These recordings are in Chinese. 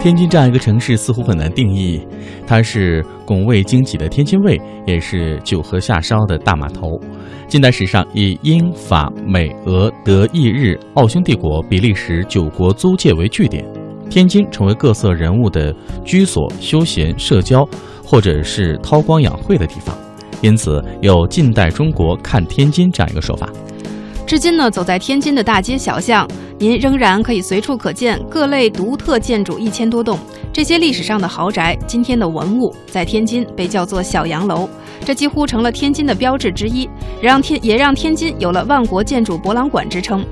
天津这样一个城市似乎很难定义，它是拱卫经济的天津卫，也是九河下梢的大码头。近代史上以英法美俄德意日奥匈帝国比利时九国租界为据点，天津成为各色人物的居所、休闲、社交，或者是韬光养晦的地方，因此有“近代中国看天津”这样一个说法。至今呢，走在天津的大街小巷，您仍然可以随处可见各类独特建筑一千多栋。这些历史上的豪宅，今天的文物，在天津被叫做小洋楼，这几乎成了天津的标志之一，让天也让天津有了万国建筑博览馆之称。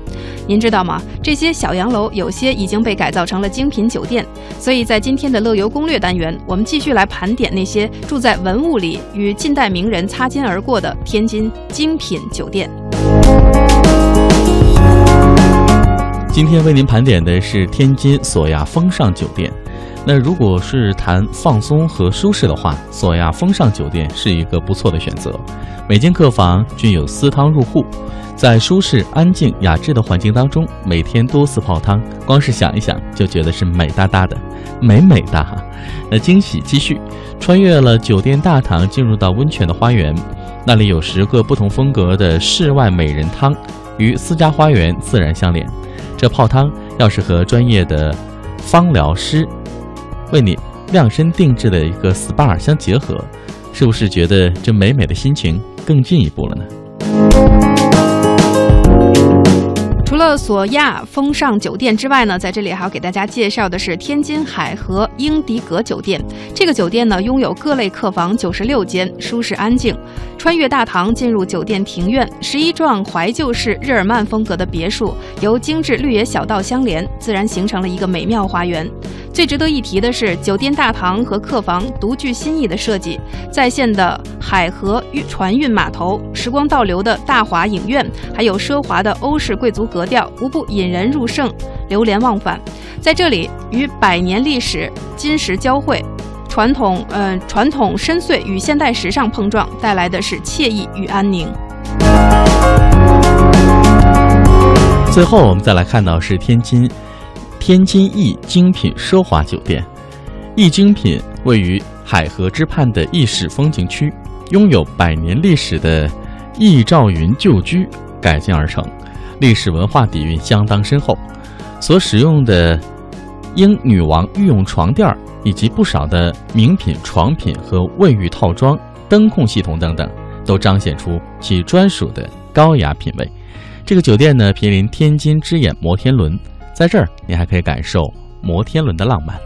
您知道吗？这些小洋楼有些已经被改造成了精品酒店。所以在今天的乐游攻略单元，我们继续来盘点那些住在文物里与近代名人擦肩而过的天津精品酒店。今天为您盘点的是天津索亚风尚酒店。那如果是谈放松和舒适的话，索亚风尚酒店是一个不错的选择。每间客房均有私汤入户，在舒适、安静、雅致的环境当中，每天多次泡汤，光是想一想就觉得是美哒哒的，美美哒哈。那惊喜继续，穿越了酒店大堂，进入到温泉的花园，那里有十个不同风格的室外美人汤，与私家花园自然相连。这泡汤要是和专业的芳疗师为你量身定制的一个 SPA 相结合，是不是觉得这美美的心情更进一步了呢？除了索亚风尚酒店之外呢，在这里还要给大家介绍的是天津海河英迪格酒店。这个酒店呢，拥有各类客房九十六间，舒适安静。穿越大堂进入酒店庭院，十一幢怀旧式日耳曼风格的别墅由精致绿野小道相连，自然形成了一个美妙花园。最值得一提的是，酒店大堂和客房独具新意的设计，在线的海河运船运码头，时光倒流的大华影院，还有奢华的欧式贵族格调，无不引人入胜，流连忘返。在这里，与百年历史金石交汇，传统呃传统深邃与现代时尚碰撞，带来的是惬意与安宁。最后，我们再来看到是天津。天津逸精品奢华酒店，逸精品位于海河之畔的逸史风景区，拥有百年历史的逸兆云旧居改建而成，历史文化底蕴相当深厚。所使用的英女王御用床垫以及不少的名品床品和卫浴套装、灯控系统等等，都彰显出其专属的高雅品味。这个酒店呢，毗邻天津之眼摩天轮。在这儿，你还可以感受摩天轮的浪漫。